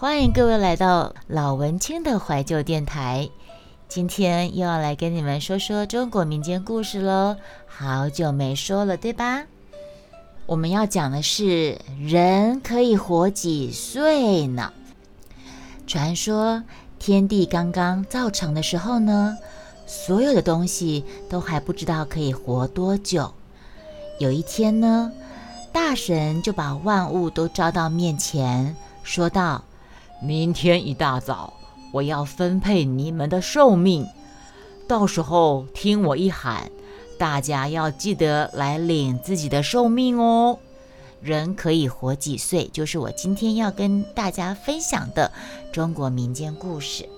欢迎各位来到老文青的怀旧电台。今天又要来跟你们说说中国民间故事喽，好久没说了，对吧？我们要讲的是人可以活几岁呢？传说天地刚刚造成的时候呢，所有的东西都还不知道可以活多久。有一天呢，大神就把万物都招到面前，说道：“明天一大早。”我要分配你们的寿命，到时候听我一喊，大家要记得来领自己的寿命哦。人可以活几岁，就是我今天要跟大家分享的中国民间故事。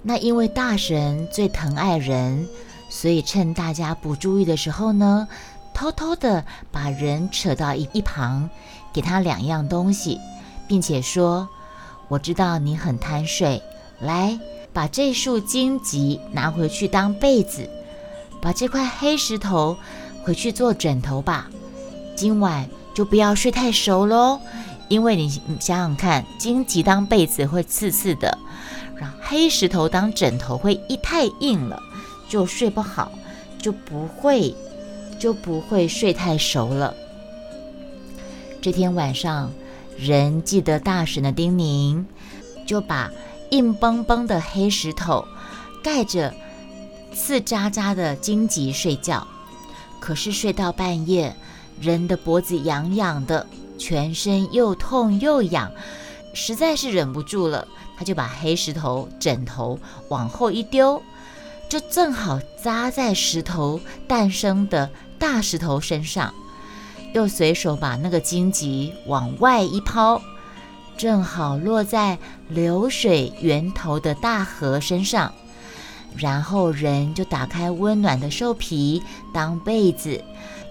那因为大神最疼爱人，所以趁大家不注意的时候呢，偷偷的把人扯到一一旁，给他两样东西，并且说。我知道你很贪睡，来把这束荆棘拿回去当被子，把这块黑石头回去做枕头吧。今晚就不要睡太熟喽，因为你想想看，荆棘当被子会刺刺的，然后黑石头当枕头会一太硬了，就睡不好，就不会就不会睡太熟了。这天晚上。人记得大神的叮咛，就把硬邦邦的黑石头盖着刺扎扎的荆棘睡觉。可是睡到半夜，人的脖子痒痒的，全身又痛又痒，实在是忍不住了，他就把黑石头枕头往后一丢，就正好扎在石头诞生的大石头身上。又随手把那个荆棘往外一抛，正好落在流水源头的大河身上。然后人就打开温暖的兽皮当被子，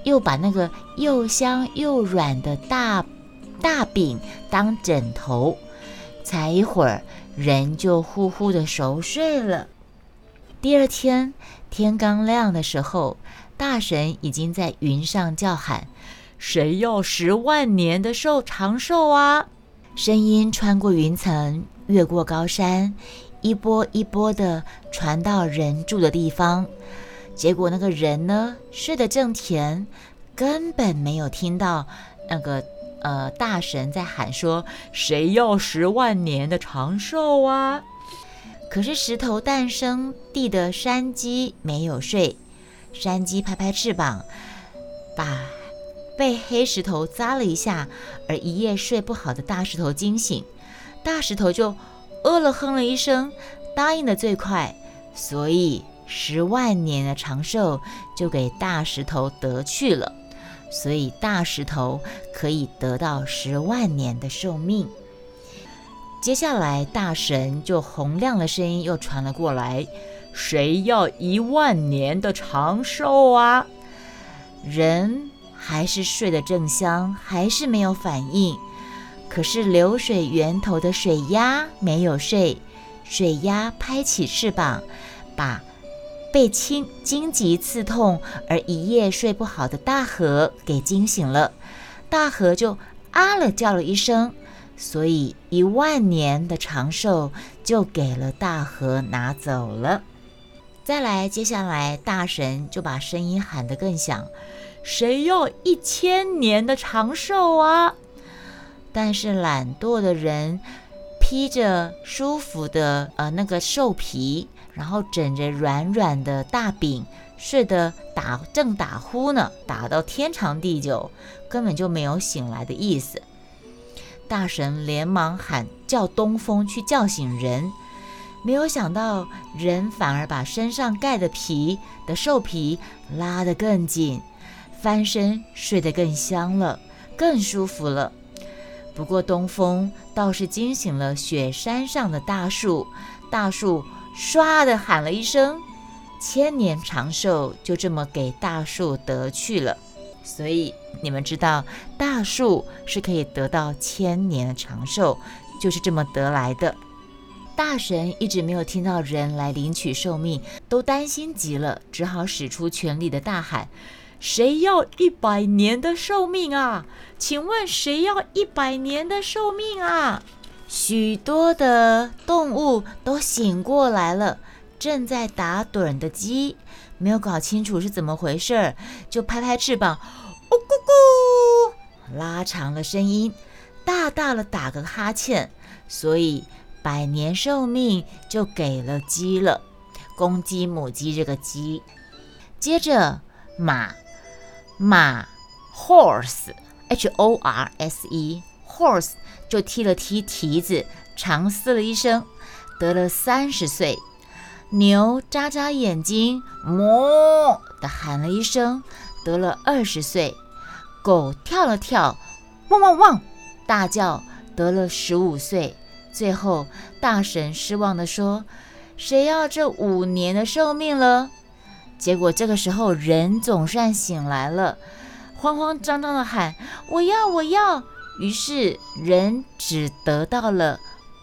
又把那个又香又软的大大饼当枕头。才一会儿，人就呼呼的熟睡了。第二天天刚亮的时候，大神已经在云上叫喊。谁要十万年的寿长寿啊？声音穿过云层，越过高山，一波一波的传到人住的地方。结果那个人呢，睡得正甜，根本没有听到那个呃大神在喊说：“谁要十万年的长寿啊？”可是石头诞生地的山鸡没有睡，山鸡拍拍翅膀，把。被黑石头扎了一下，而一夜睡不好的大石头惊醒，大石头就呃了哼了一声，答应的最快，所以十万年的长寿就给大石头得去了，所以大石头可以得到十万年的寿命。接下来大神就洪亮的声音又传了过来：“谁要一万年的长寿啊？”人。还是睡得正香，还是没有反应。可是流水源头的水鸭没有睡，水鸭拍起翅膀，把被青荆棘刺痛而一夜睡不好的大河给惊醒了。大河就啊了叫了一声，所以一万年的长寿就给了大河拿走了。再来，接下来大神就把声音喊得更响。谁要一千年的长寿啊？但是懒惰的人披着舒服的呃那个兽皮，然后枕着软软的大饼，睡得打正打呼呢，打到天长地久，根本就没有醒来的意思。大神连忙喊叫东风去叫醒人，没有想到人反而把身上盖的皮的兽皮拉得更紧。翻身睡得更香了，更舒服了。不过东风倒是惊醒了雪山上的大树，大树唰的喊了一声：“千年长寿！”就这么给大树得去了。所以你们知道，大树是可以得到千年长寿，就是这么得来的。大神一直没有听到人来领取寿命，都担心极了，只好使出全力的大喊。谁要一百年的寿命啊？请问谁要一百年的寿命啊？许多的动物都醒过来了，正在打盹的鸡没有搞清楚是怎么回事，就拍拍翅膀，哦咕咕，拉长了声音，大大的打个哈欠，所以百年寿命就给了鸡了。公鸡、母鸡这个鸡，接着马，马，horse，h o r s e，horse 就踢了踢蹄子，长嘶了一声，得了三十岁。牛眨眨眼睛，哞的喊了一声，得了二十岁。狗跳了跳，汪汪汪大叫，得了十五岁。最后，大神失望地说。谁要这五年的寿命了？结果这个时候人总算醒来了，慌慌张张的喊：“我要，我要！”于是人只得到了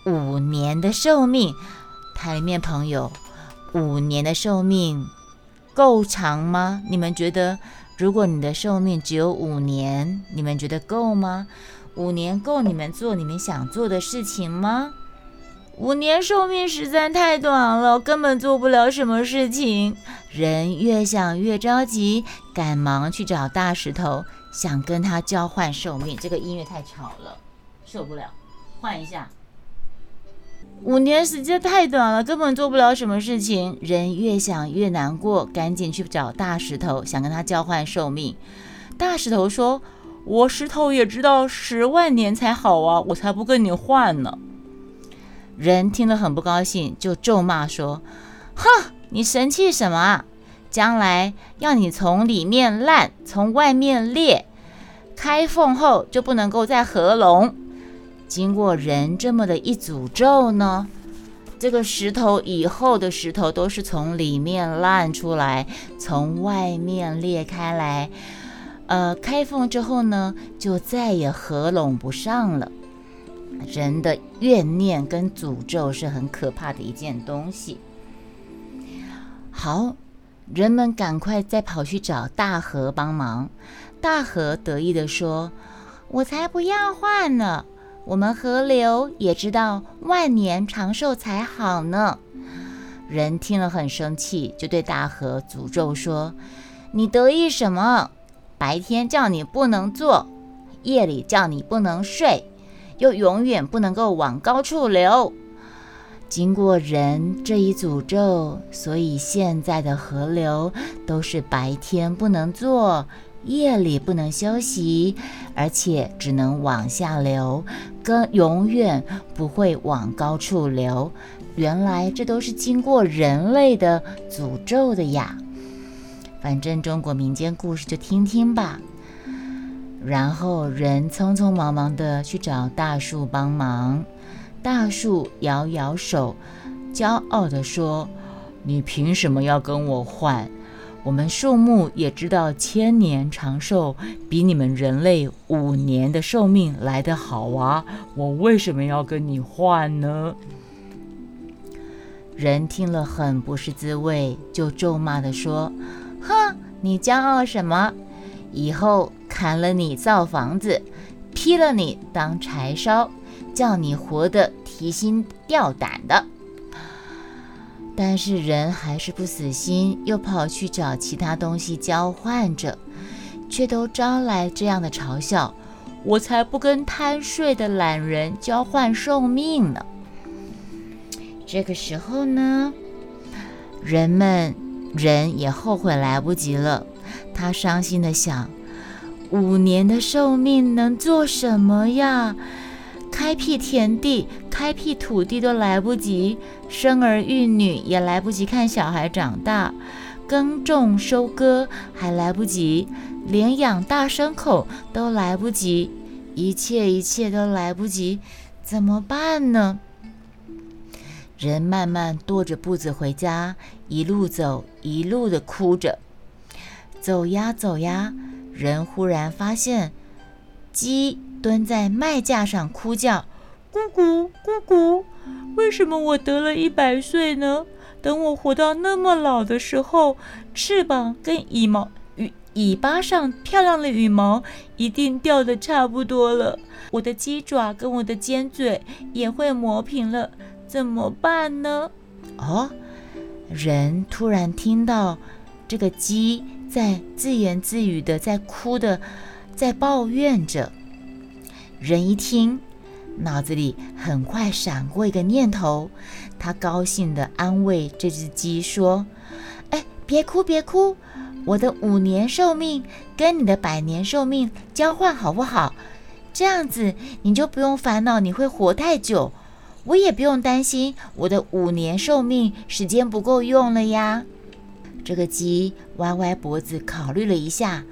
五年的寿命。台面朋友，五年的寿命够长吗？你们觉得，如果你的寿命只有五年，你们觉得够吗？五年够你们做你们想做的事情吗？五年寿命实在太短了，根本做不了什么事情。人越想越着急，赶忙去找大石头，想跟他交换寿命。这个音乐太吵了，受不了，换一下。五年时间太短了，根本做不了什么事情。人越想越难过，赶紧去找大石头，想跟他交换寿命。大石头说：“我石头也知道十万年才好啊，我才不跟你换呢。”人听了很不高兴，就咒骂说：“哼，你神气什么？将来要你从里面烂，从外面裂，开缝后就不能够再合拢。经过人这么的一诅咒呢，这个石头以后的石头都是从里面烂出来，从外面裂开来，呃，开缝之后呢，就再也合拢不上了。”人的怨念跟诅咒是很可怕的一件东西。好，人们赶快再跑去找大河帮忙。大河得意地说：“我才不要换呢！我们河流也知道万年长寿才好呢。”人听了很生气，就对大河诅咒说：“你得意什么？白天叫你不能做，夜里叫你不能睡。”又永远不能够往高处流。经过人这一诅咒，所以现在的河流都是白天不能坐，夜里不能休息，而且只能往下流，跟永远不会往高处流。原来这都是经过人类的诅咒的呀。反正中国民间故事就听听吧。然后人匆匆忙忙的去找大树帮忙，大树摇摇手，骄傲的说：“你凭什么要跟我换？我们树木也知道千年长寿比你们人类五年的寿命来得好啊！我为什么要跟你换呢？”人听了很不是滋味，就咒骂的说：“哼，你骄傲什么？以后……”砍了你造房子，劈了你当柴烧，叫你活得提心吊胆的。但是人还是不死心，又跑去找其他东西交换着，却都招来这样的嘲笑。我才不跟贪睡的懒人交换寿命呢。这个时候呢，人们人也后悔来不及了。他伤心的想。五年的寿命能做什么呀？开辟田地、开辟土地都来不及，生儿育女也来不及，看小孩长大，耕种收割还来不及，连养大牲口都来不及，一切一切都来不及，怎么办呢？人慢慢踱着步子回家，一路走，一路的哭着，走呀走呀。人忽然发现，鸡蹲在麦架上哭叫：“咕咕咕咕，为什么我得了一百岁呢？等我活到那么老的时候，翅膀跟羽毛羽尾巴上漂亮的羽毛一定掉的差不多了，我的鸡爪跟我的尖嘴也会磨平了，怎么办呢？哦，人突然听到这个鸡在自言自语的，在哭的，在抱怨着。人一听，脑子里很快闪过一个念头，他高兴地安慰这只鸡说：“哎，别哭，别哭，我的五年寿命跟你的百年寿命交换好不好？这样子你就不用烦恼你会活太久，我也不用担心我的五年寿命时间不够用了呀。”这个鸡歪歪脖子考虑了一下，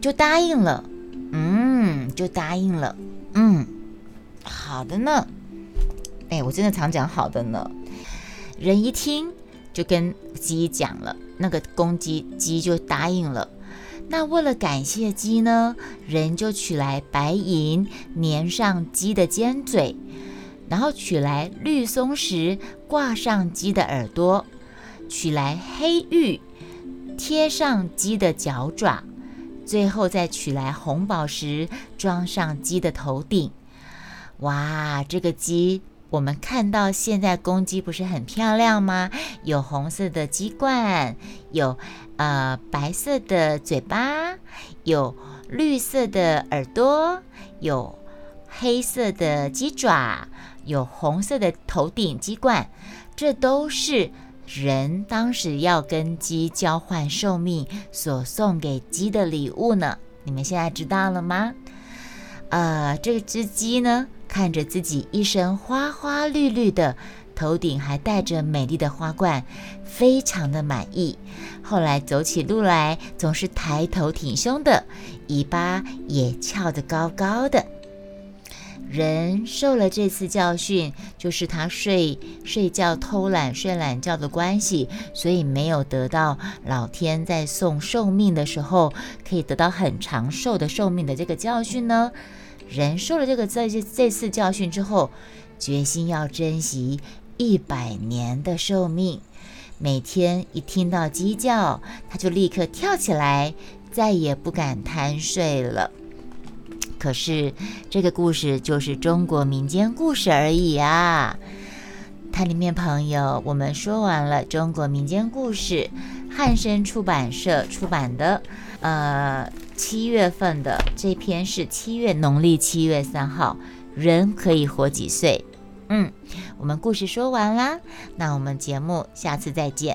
就答应了。嗯，就答应了。嗯，好的呢。哎，我真的常讲好的呢。人一听就跟鸡讲了，那个公鸡鸡就答应了。那为了感谢鸡呢，人就取来白银粘上鸡的尖嘴，然后取来绿松石挂上鸡的耳朵，取来黑玉贴上鸡的脚爪。最后再取来红宝石装上鸡的头顶，哇！这个鸡我们看到现在公鸡不是很漂亮吗？有红色的鸡冠，有呃白色的嘴巴，有绿色的耳朵，有黑色的鸡爪，有红色的头顶鸡冠，这都是。人当时要跟鸡交换寿命，所送给鸡的礼物呢？你们现在知道了吗？呃，这只鸡呢，看着自己一身花花绿绿的，头顶还戴着美丽的花冠，非常的满意。后来走起路来总是抬头挺胸的，尾巴也翘得高高的。人受了这次教训，就是他睡睡觉偷懒睡懒觉的关系，所以没有得到老天在送寿命的时候可以得到很长寿的寿命的这个教训呢。人受了这个这这次教训之后，决心要珍惜一百年的寿命，每天一听到鸡叫，他就立刻跳起来，再也不敢贪睡了。可是，这个故事就是中国民间故事而已啊！它里面朋友，我们说完了中国民间故事，汉声出版社出版的，呃，七月份的这篇是七月农历七月三号，人可以活几岁？嗯，我们故事说完啦，那我们节目下次再见。